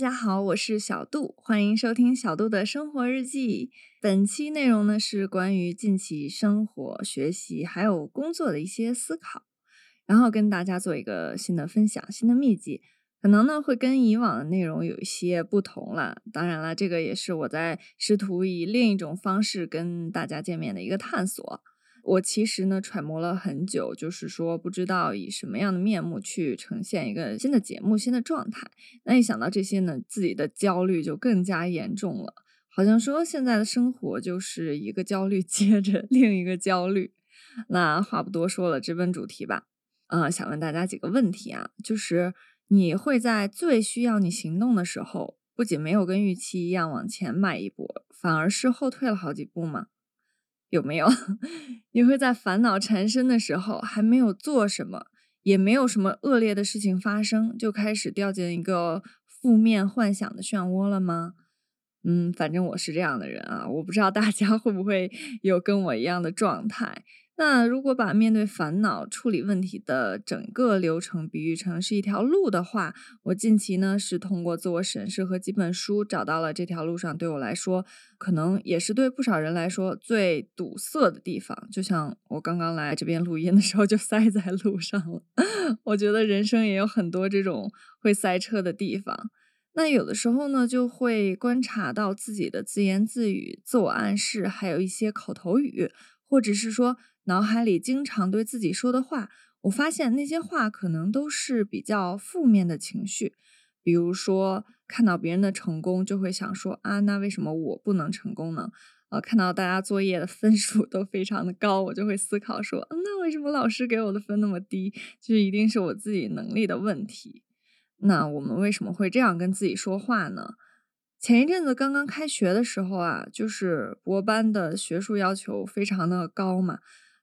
大家好，我是小杜，欢迎收听小杜的生活日记。本期内容呢是关于近期生活、学习还有工作的一些思考，然后跟大家做一个新的分享、新的秘籍。可能呢会跟以往的内容有一些不同了。当然了，这个也是我在试图以另一种方式跟大家见面的一个探索。我其实呢揣摩了很久，就是说不知道以什么样的面目去呈现一个新的节目、新的状态。那一想到这些呢，自己的焦虑就更加严重了。好像说现在的生活就是一个焦虑 接着另一个焦虑。那话不多说了，直奔主题吧。呃，想问大家几个问题啊，就是你会在最需要你行动的时候，不仅没有跟预期一样往前迈一步，反而是后退了好几步吗？有没有？你会在烦恼缠身的时候，还没有做什么，也没有什么恶劣的事情发生，就开始掉进一个负面幻想的漩涡了吗？嗯，反正我是这样的人啊，我不知道大家会不会有跟我一样的状态。那如果把面对烦恼、处理问题的整个流程比喻成是一条路的话，我近期呢是通过自我审视和几本书找到了这条路上对我来说，可能也是对不少人来说最堵塞的地方。就像我刚刚来这边录音的时候就塞在路上了。我觉得人生也有很多这种会塞车的地方。那有的时候呢，就会观察到自己的自言自语、自我暗示，还有一些口头语，或者是说。脑海里经常对自己说的话，我发现那些话可能都是比较负面的情绪。比如说，看到别人的成功，就会想说啊，那为什么我不能成功呢？呃，看到大家作业的分数都非常的高，我就会思考说，那为什么老师给我的分那么低？就一定是我自己能力的问题。那我们为什么会这样跟自己说话呢？前一阵子刚刚开学的时候啊，就是博班的学术要求非常的高嘛。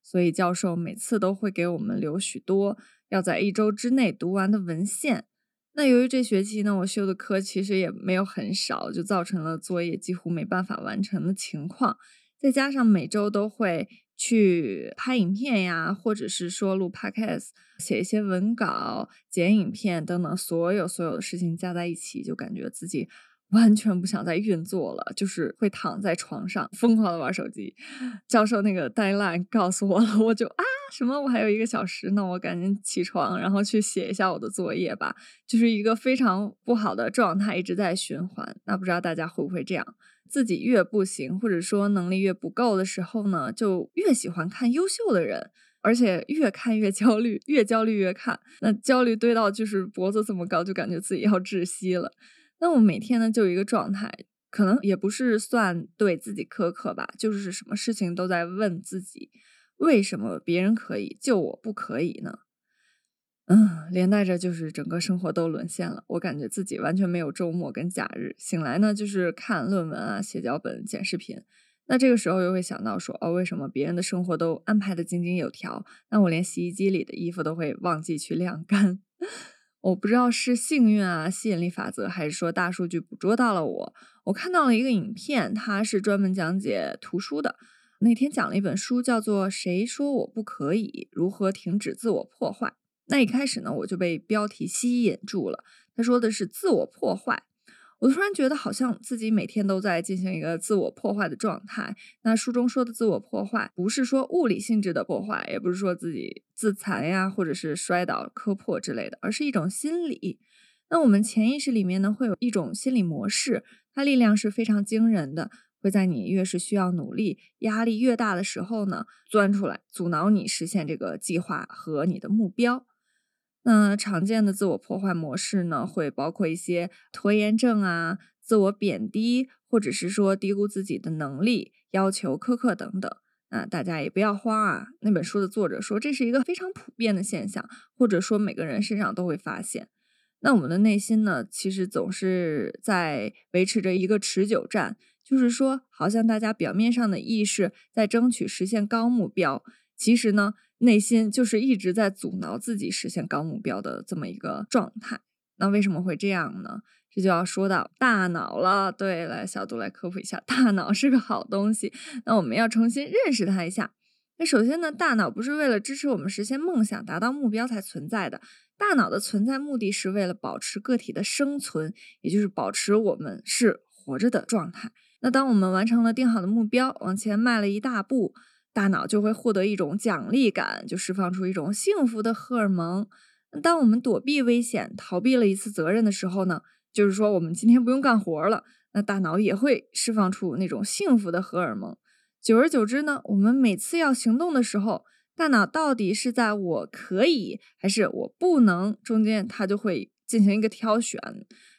所以教授每次都会给我们留许多要在一周之内读完的文献。那由于这学期呢，我修的课其实也没有很少，就造成了作业几乎没办法完成的情况。再加上每周都会去拍影片呀，或者是说录 podcast、写一些文稿、剪影片等等，所有所有的事情加在一起，就感觉自己。完全不想再运作了，就是会躺在床上疯狂的玩手机。教授那个 deadline 告诉我了，我就啊什么，我还有一个小时，那我赶紧起床，然后去写一下我的作业吧。就是一个非常不好的状态，一直在循环。那不知道大家会不会这样？自己越不行，或者说能力越不够的时候呢，就越喜欢看优秀的人，而且越看越焦虑，越焦虑越看，那焦虑堆到就是脖子这么高，就感觉自己要窒息了。那我每天呢，就一个状态，可能也不是算对自己苛刻吧，就是什么事情都在问自己，为什么别人可以，就我不可以呢？嗯，连带着就是整个生活都沦陷了，我感觉自己完全没有周末跟假日，醒来呢就是看论文啊、写脚本、剪视频。那这个时候又会想到说，哦，为什么别人的生活都安排的井井有条，那我连洗衣机里的衣服都会忘记去晾干？我不知道是幸运啊，吸引力法则，还是说大数据捕捉到了我。我看到了一个影片，它是专门讲解图书的。那天讲了一本书，叫做《谁说我不可以？如何停止自我破坏》。那一开始呢，我就被标题吸引住了。他说的是自我破坏。我突然觉得好像自己每天都在进行一个自我破坏的状态。那书中说的自我破坏，不是说物理性质的破坏，也不是说自己自残呀，或者是摔倒、磕破之类的，而是一种心理。那我们潜意识里面呢，会有一种心理模式，它力量是非常惊人的，会在你越是需要努力、压力越大的时候呢，钻出来，阻挠你实现这个计划和你的目标。那常见的自我破坏模式呢，会包括一些拖延症啊、自我贬低，或者是说低估自己的能力、要求苛刻等等。那大家也不要慌啊。那本书的作者说，这是一个非常普遍的现象，或者说每个人身上都会发现。那我们的内心呢，其实总是在维持着一个持久战，就是说，好像大家表面上的意识在争取实现高目标，其实呢。内心就是一直在阻挠自己实现高目标的这么一个状态。那为什么会这样呢？这就要说到大脑了。对，来小杜来科普一下，大脑是个好东西。那我们要重新认识它一下。那首先呢，大脑不是为了支持我们实现梦想、达到目标才存在的。大脑的存在目的是为了保持个体的生存，也就是保持我们是活着的状态。那当我们完成了定好的目标，往前迈了一大步，大脑就会获得一种奖励感，就释放出一种幸福的荷尔蒙。当我们躲避危险、逃避了一次责任的时候呢，就是说我们今天不用干活了，那大脑也会释放出那种幸福的荷尔蒙。久而久之呢，我们每次要行动的时候，大脑到底是在我可以还是我不能中间，它就会进行一个挑选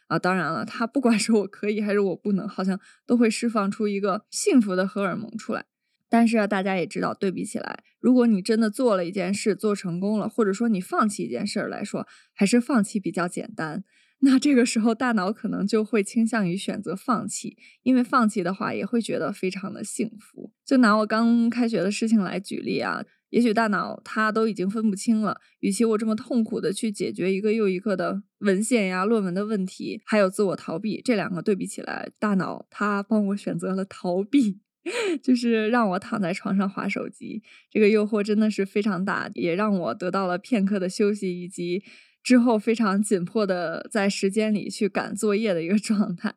啊。当然了，它不管是我可以还是我不能，好像都会释放出一个幸福的荷尔蒙出来。但是啊大家也知道，对比起来，如果你真的做了一件事做成功了，或者说你放弃一件事来说，还是放弃比较简单。那这个时候，大脑可能就会倾向于选择放弃，因为放弃的话也会觉得非常的幸福。就拿我刚开学的事情来举例啊，也许大脑它都已经分不清了，与其我这么痛苦的去解决一个又一个的文献呀、论文的问题，还有自我逃避，这两个对比起来，大脑它帮我选择了逃避，就是让我躺在床上划手机。这个诱惑真的是非常大，也让我得到了片刻的休息以及。之后非常紧迫的在时间里去赶作业的一个 状态。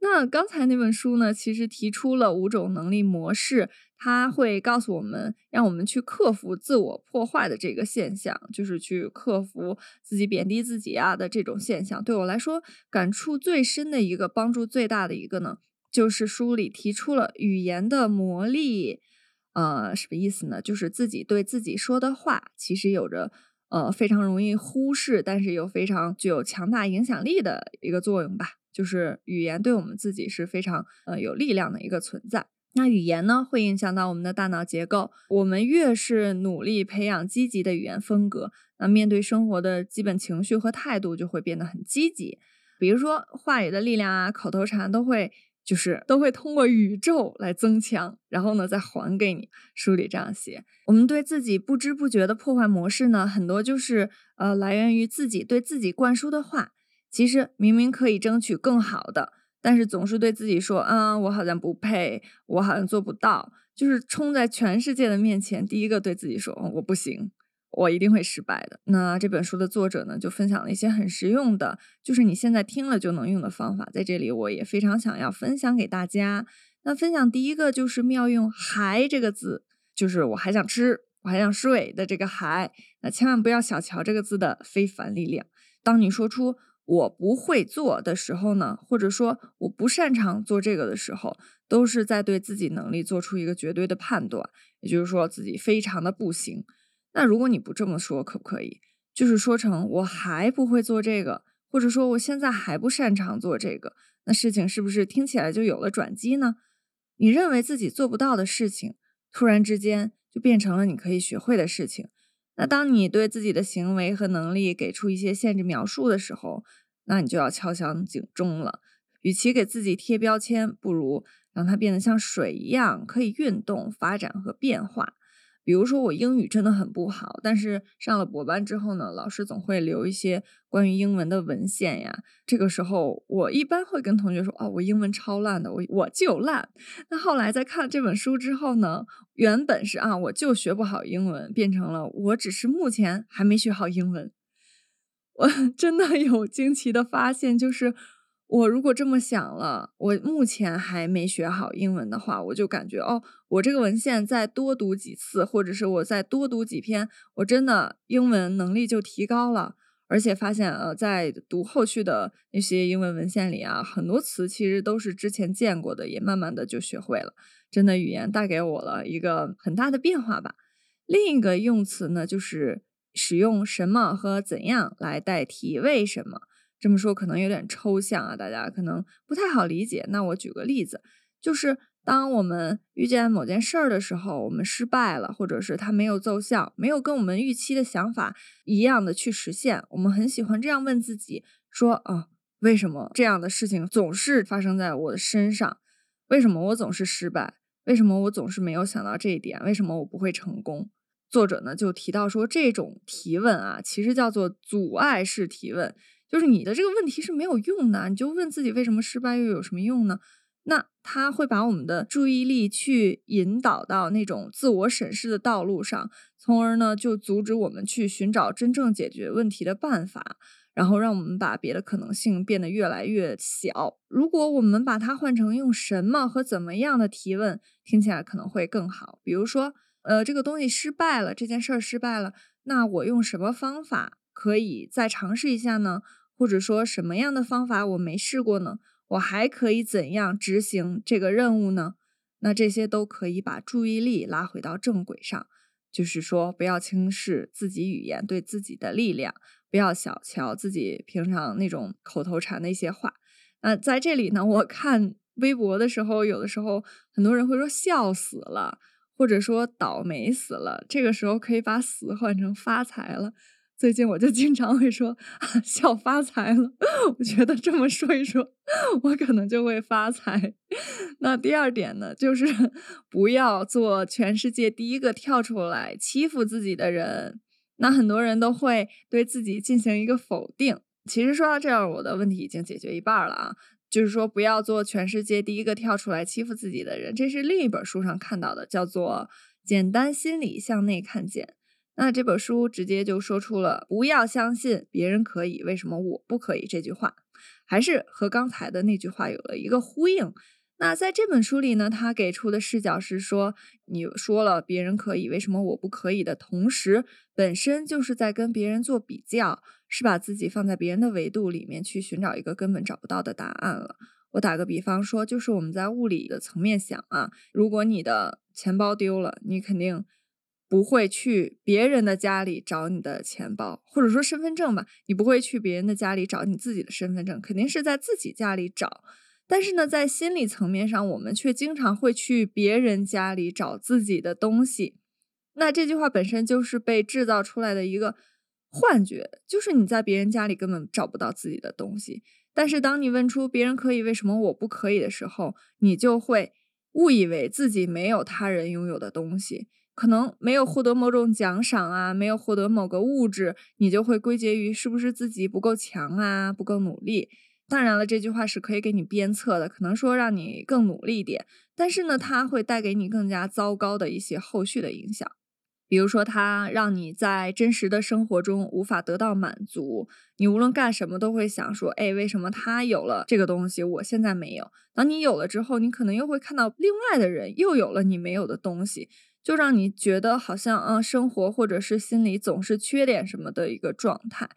那刚才那本书呢，其实提出了五种能力模式，它会告诉我们，让我们去克服自我破坏的这个现象，就是去克服自己贬低自己啊的这种现象。对我来说，感触最深的一个，帮助最大的一个呢，就是书里提出了语言的魔力。呃，什么意思呢？就是自己对自己说的话，其实有着。呃，非常容易忽视，但是又非常具有强大影响力的一个作用吧。就是语言对我们自己是非常呃有力量的一个存在。那语言呢，会影响到我们的大脑结构。我们越是努力培养积极的语言风格，那面对生活的基本情绪和态度就会变得很积极。比如说话语的力量啊，口头禅都会。就是都会通过宇宙来增强，然后呢再还给你。书里这样写，我们对自己不知不觉的破坏模式呢，很多就是呃来源于自己对自己灌输的话。其实明明可以争取更好的，但是总是对自己说，嗯，我好像不配，我好像做不到，就是冲在全世界的面前，第一个对自己说，我不行。我一定会失败的。那这本书的作者呢，就分享了一些很实用的，就是你现在听了就能用的方法，在这里我也非常想要分享给大家。那分享第一个就是妙用“还”这个字，就是我还想吃，我还想睡的这个“还”。那千万不要小瞧这个字的非凡力量。当你说出“我不会做”的时候呢，或者说我不擅长做这个的时候，都是在对自己能力做出一个绝对的判断，也就是说自己非常的不行。那如果你不这么说，可不可以？就是说成我还不会做这个，或者说我现在还不擅长做这个，那事情是不是听起来就有了转机呢？你认为自己做不到的事情，突然之间就变成了你可以学会的事情。那当你对自己的行为和能力给出一些限制描述的时候，那你就要敲响警钟了。与其给自己贴标签，不如让它变得像水一样，可以运动、发展和变化。比如说我英语真的很不好，但是上了博班之后呢，老师总会留一些关于英文的文献呀。这个时候我一般会跟同学说：“哦，我英文超烂的，我我就烂。”那后来在看了这本书之后呢，原本是啊，我就学不好英文，变成了我只是目前还没学好英文。我 真的有惊奇的发现，就是。我如果这么想了，我目前还没学好英文的话，我就感觉哦，我这个文献再多读几次，或者是我再多读几篇，我真的英文能力就提高了。而且发现，呃，在读后续的那些英文文献里啊，很多词其实都是之前见过的，也慢慢的就学会了。真的，语言带给我了一个很大的变化吧。另一个用词呢，就是使用什么和怎样来代替为什么。这么说可能有点抽象啊，大家可能不太好理解。那我举个例子，就是当我们遇见某件事儿的时候，我们失败了，或者是它没有奏效，没有跟我们预期的想法一样的去实现，我们很喜欢这样问自己：说啊，为什么这样的事情总是发生在我的身上？为什么我总是失败？为什么我总是没有想到这一点？为什么我不会成功？作者呢就提到说，这种提问啊，其实叫做阻碍式提问。就是你的这个问题是没有用的，你就问自己为什么失败又有什么用呢？那它会把我们的注意力去引导到那种自我审视的道路上，从而呢就阻止我们去寻找真正解决问题的办法。然后让我们把别的可能性变得越来越小。如果我们把它换成用什么和怎么样的提问，听起来可能会更好。比如说，呃，这个东西失败了，这件事儿失败了，那我用什么方法可以再尝试一下呢？或者说，什么样的方法我没试过呢？我还可以怎样执行这个任务呢？那这些都可以把注意力拉回到正轨上。就是说，不要轻视自己语言对自己的力量。不要小瞧自己平常那种口头禅的一些话。那在这里呢，我看微博的时候，有的时候很多人会说“笑死了”，或者说“倒霉死了”。这个时候可以把“死”换成“发财了”。最近我就经常会说“笑发财了”。我觉得这么说一说，我可能就会发财。那第二点呢，就是 不要做全世界第一个跳出来欺负自己的人。那很多人都会对自己进行一个否定。其实说到这儿，我的问题已经解决一半了啊，就是说不要做全世界第一个跳出来欺负自己的人。这是另一本书上看到的，叫做《简单心理向内看见》。那这本书直接就说出了“不要相信别人可以，为什么我不可以”这句话，还是和刚才的那句话有了一个呼应。那在这本书里呢，他给出的视角是说，你说了别人可以，为什么我不可以的同时，本身就是在跟别人做比较，是把自己放在别人的维度里面去寻找一个根本找不到的答案了。我打个比方说，就是我们在物理的层面想啊，如果你的钱包丢了，你肯定不会去别人的家里找你的钱包，或者说身份证吧，你不会去别人的家里找你自己的身份证，肯定是在自己家里找。但是呢，在心理层面上，我们却经常会去别人家里找自己的东西。那这句话本身就是被制造出来的一个幻觉，就是你在别人家里根本找不到自己的东西。但是当你问出别人可以，为什么我不可以的时候，你就会误以为自己没有他人拥有的东西，可能没有获得某种奖赏啊，没有获得某个物质，你就会归结于是不是自己不够强啊，不够努力。当然了，这句话是可以给你鞭策的，可能说让你更努力一点。但是呢，它会带给你更加糟糕的一些后续的影响，比如说，它让你在真实的生活中无法得到满足。你无论干什么都会想说：“哎，为什么他有了这个东西，我现在没有？”当你有了之后，你可能又会看到另外的人又有了你没有的东西，就让你觉得好像啊，生活或者是心里总是缺点什么的一个状态。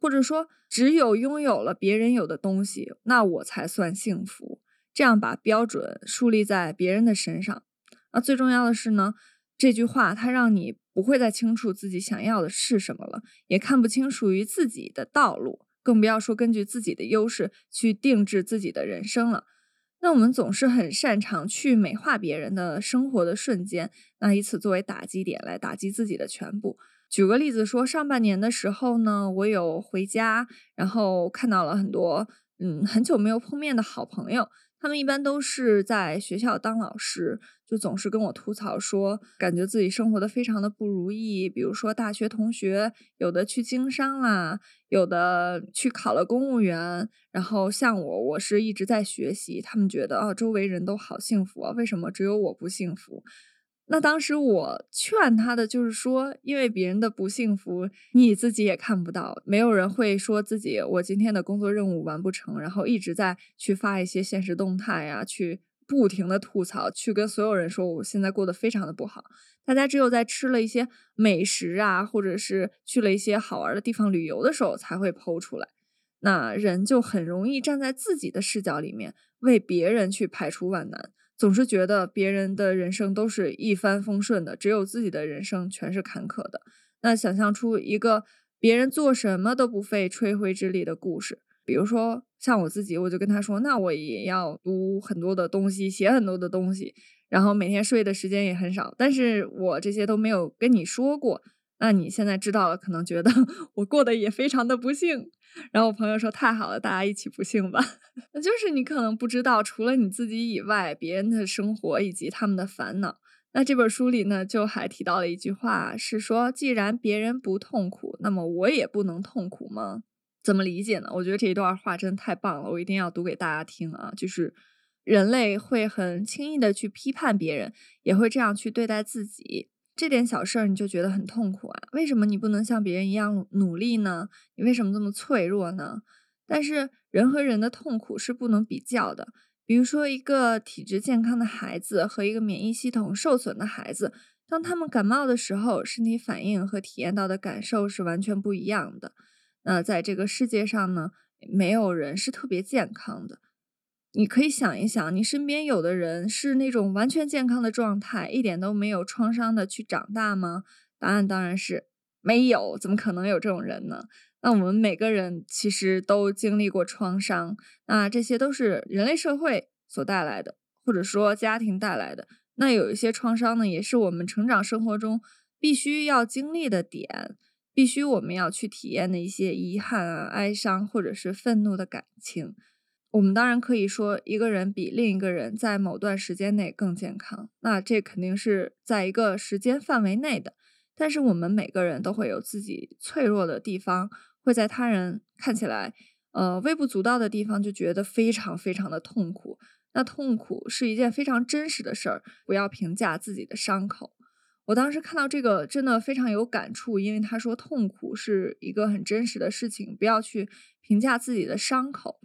或者说，只有拥有了别人有的东西，那我才算幸福。这样把标准树立在别人的身上。那最重要的是呢，这句话它让你不会再清楚自己想要的是什么了，也看不清属于自己的道路，更不要说根据自己的优势去定制自己的人生了。那我们总是很擅长去美化别人的生活的瞬间，那以此作为打击点来打击自己的全部。举个例子说，上半年的时候呢，我有回家，然后看到了很多嗯很久没有碰面的好朋友，他们一般都是在学校当老师，就总是跟我吐槽说，感觉自己生活的非常的不如意。比如说大学同学，有的去经商啦，有的去考了公务员，然后像我，我是一直在学习，他们觉得啊，周围人都好幸福啊，为什么只有我不幸福？那当时我劝他的就是说，因为别人的不幸福，你自己也看不到。没有人会说自己我今天的工作任务完不成，然后一直在去发一些现实动态呀，去不停的吐槽，去跟所有人说我现在过得非常的不好。大家只有在吃了一些美食啊，或者是去了一些好玩的地方旅游的时候，才会剖出来。那人就很容易站在自己的视角里面，为别人去排除万难。总是觉得别人的人生都是一帆风顺的，只有自己的人生全是坎坷的。那想象出一个别人做什么都不费吹灰之力的故事，比如说像我自己，我就跟他说，那我也要读很多的东西，写很多的东西，然后每天睡的时间也很少，但是我这些都没有跟你说过。那你现在知道了，可能觉得我过得也非常的不幸。然后我朋友说：“太好了，大家一起不幸吧。”就是你可能不知道，除了你自己以外，别人的生活以及他们的烦恼。那这本书里呢，就还提到了一句话，是说：“既然别人不痛苦，那么我也不能痛苦吗？”怎么理解呢？我觉得这一段话真的太棒了，我一定要读给大家听啊！就是人类会很轻易的去批判别人，也会这样去对待自己。这点小事儿你就觉得很痛苦啊？为什么你不能像别人一样努力呢？你为什么这么脆弱呢？但是人和人的痛苦是不能比较的。比如说，一个体质健康的孩子和一个免疫系统受损的孩子，当他们感冒的时候，身体反应和体验到的感受是完全不一样的。那在这个世界上呢，没有人是特别健康的。你可以想一想，你身边有的人是那种完全健康的状态，一点都没有创伤的去长大吗？答案当然是没有，怎么可能有这种人呢？那我们每个人其实都经历过创伤，那这些都是人类社会所带来的，或者说家庭带来的。那有一些创伤呢，也是我们成长生活中必须要经历的点，必须我们要去体验的一些遗憾啊、哀伤或者是愤怒的感情。我们当然可以说一个人比另一个人在某段时间内更健康，那这肯定是在一个时间范围内的。但是我们每个人都会有自己脆弱的地方。会在他人看起来，呃，微不足道的地方就觉得非常非常的痛苦。那痛苦是一件非常真实的事儿，不要评价自己的伤口。我当时看到这个真的非常有感触，因为他说痛苦是一个很真实的事情，不要去评价自己的伤口。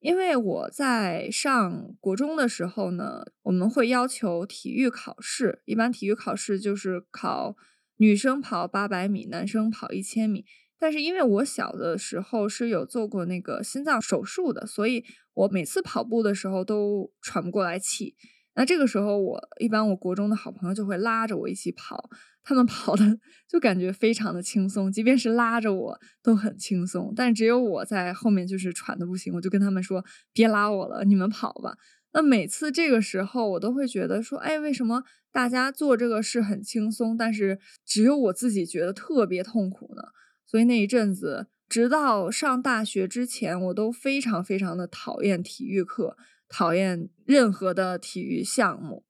因为我在上国中的时候呢，我们会要求体育考试，一般体育考试就是考女生跑八百米，男生跑一千米。但是因为我小的时候是有做过那个心脏手术的，所以我每次跑步的时候都喘不过来气。那这个时候，我一般我国中的好朋友就会拉着我一起跑，他们 跑的就感觉非常的轻松，即便是拉着我都很轻松。但只有我在后面就是喘的不行，我就跟他们说：“别拉我了，你们跑吧。”那每次这个时候，我都会觉得说：“哎，为什么大家做这个事很轻松，但是只有我自己觉得特别痛苦呢？”所以那一阵子，直到上大学之前，我都非常非常的讨厌体育课，讨厌任何的体育项目。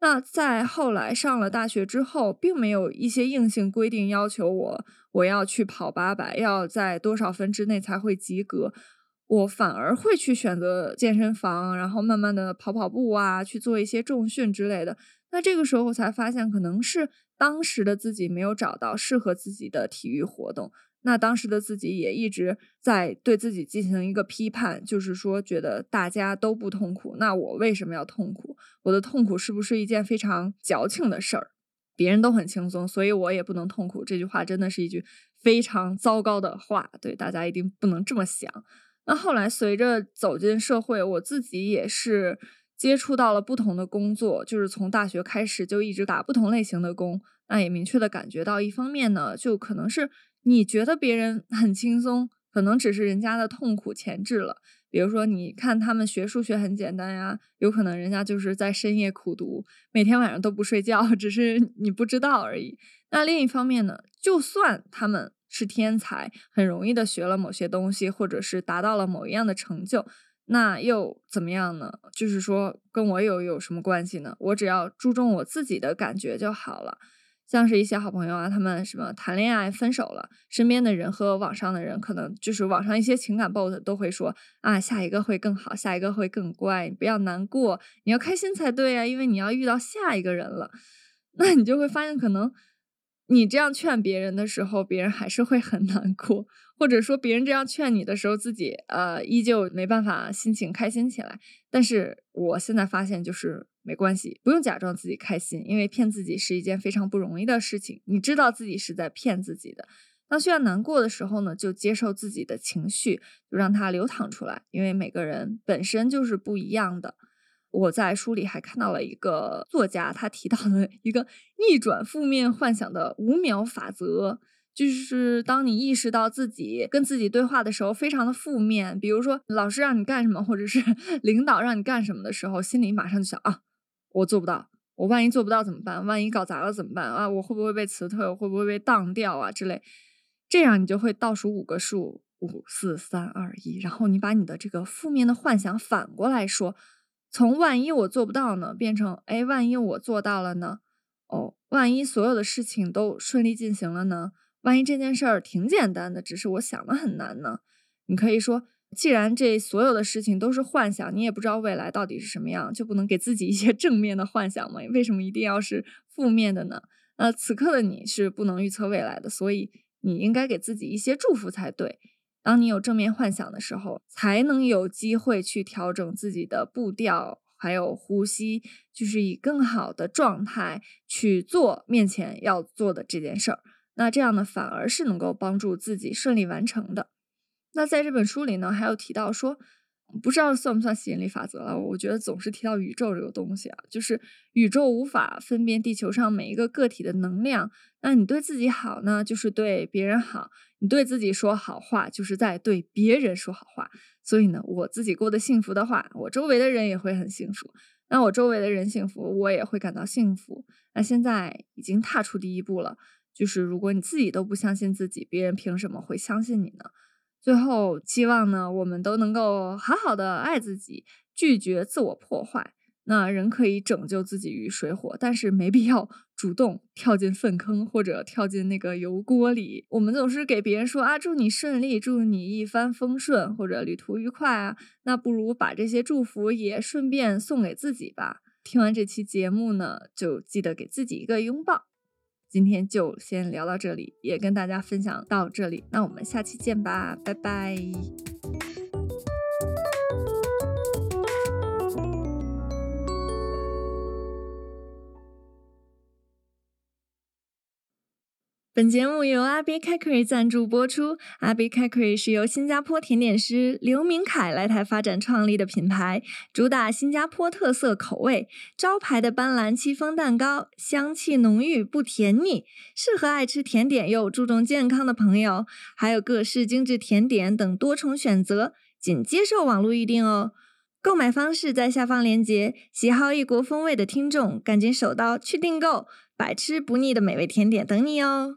那在后来上了大学之后，并没有一些硬性规定要求我我要去跑八百，要在多少分之内才会及格。我反而会去选择健身房，然后慢慢的跑跑步啊，去做一些重训之类的。那这个时候我才发现，可能是。当时的自己没有找到适合自己的体育活动，那当时的自己也一直在对自己进行一个批判，就是说觉得大家都不痛苦，那我为什么要痛苦？我的痛苦是不是一件非常矫情的事儿？别人都很轻松，所以我也不能痛苦。这句话真的是一句非常糟糕的话，对大家一定不能这么想。那后来随着走进社会，我自己也是。接触到了不同的工作，就是从大学开始就一直打不同类型的工，那也明确的感觉到，一方面呢，就可能是你觉得别人很轻松，可能只是人家的痛苦前置了。比如说，你看他们学数学很简单呀，有可能人家就是在深夜苦读，每天晚上都不睡觉，只是你不知道而已。那另一方面呢，就算他们是天才，很容易的学了某些东西，或者是达到了某一样的成就。那又怎么样呢？就是说，跟我有有什么关系呢？我只要注重我自己的感觉就好了。像是一些好朋友啊，他们什么谈恋爱分手了，身边的人和网上的人，可能就是网上一些情感 bot 都会说啊，下一个会更好，下一个会更乖，你不要难过，你要开心才对啊，因为你要遇到下一个人了。那你就会发现，可能你这样劝别人的时候，别人还是会很难过。或者说别人这样劝你的时候，自己呃依旧没办法心情开心起来。但是我现在发现，就是没关系，不用假装自己开心，因为骗自己是一件非常不容易的事情。你知道自己是在骗自己的。当需要难过的时候呢，就接受自己的情绪，就让它流淌出来。因为每个人本身就是不一样的。我在书里还看到了一个作家，他提到了一个逆转负面幻想的五秒法则。就是当你意识到自己跟自己对话的时候，非常的负面，比如说老师让你干什么，或者是 领导让你干什么的时候，心里马上就想啊，我做不到，我万一做不到怎么办？万一搞砸了怎么办啊？我会不会被辞退？我会不会被当掉啊？之类，这样你就会倒数五个数，五四三二一，然后你把你的这个负面的幻想反过来说，从万一我做不到呢，变成哎，万一我做到了呢？哦，万一所有的事情都顺利进行了呢？万一这件事儿挺简单的，只是我想的很难呢？你可以说，既然这所有的事情都是幻想，你也不知道未来到底是什么样，就不能给自己一些 正面的幻想吗？为什么一定要是负面的呢？那此刻的你是不能预测未来的，所以你应该给自己一些祝福才对。当你有正面幻想的时候，才能有机会去调整自己的步调，还有呼吸，就是以更好的状态去做面前要做的这件事儿。那这样呢，反而是能够帮助自己顺利完成的。那在这本书里呢，还有提到说，不知道算不算吸引力法则了？我觉得总是提到宇宙这个东西啊，就是宇宙无法分辨地球上每一个个体的能量。那你对自己好呢，就是对别人好；你对自己说好话，就是在对别人说好话。所以呢，我自己过得幸福的话，我周围的人也会很幸福。那我周围的人幸福，我也会感到幸福。那现在已经踏出第一步了，就是如果你自己都不相信自己，别人凭什么会相信你呢？最后，希望呢，我们都能够好好的爱自己，拒绝自我破坏。那人可以拯救自己于水火，但是没必要主动跳进粪坑或者跳进那个油锅里。我们总是给别人说啊，祝你顺利，祝你一帆风顺，或者旅途愉快啊。那不如把这些祝福也顺便送给自己吧。听完这期节目呢，就记得给自己一个拥抱。今天就先聊到这里，也跟大家分享到这里。那我们下期见吧，拜拜。本节目由阿 B Cakery 赞助播出。阿 B Cakery 是由新加坡甜点师刘明凯来台发展创立的品牌，主打新加坡特色口味。招牌的斑斓戚风蛋糕，香气浓郁不甜腻，适合爱吃甜点又注重健康的朋友。还有各式精致甜点等多重选择，仅接受网络预订哦。购买方式在下方链接，喜好异国风味的听众赶紧手刀去订购，百吃不腻的美味甜点等你哦。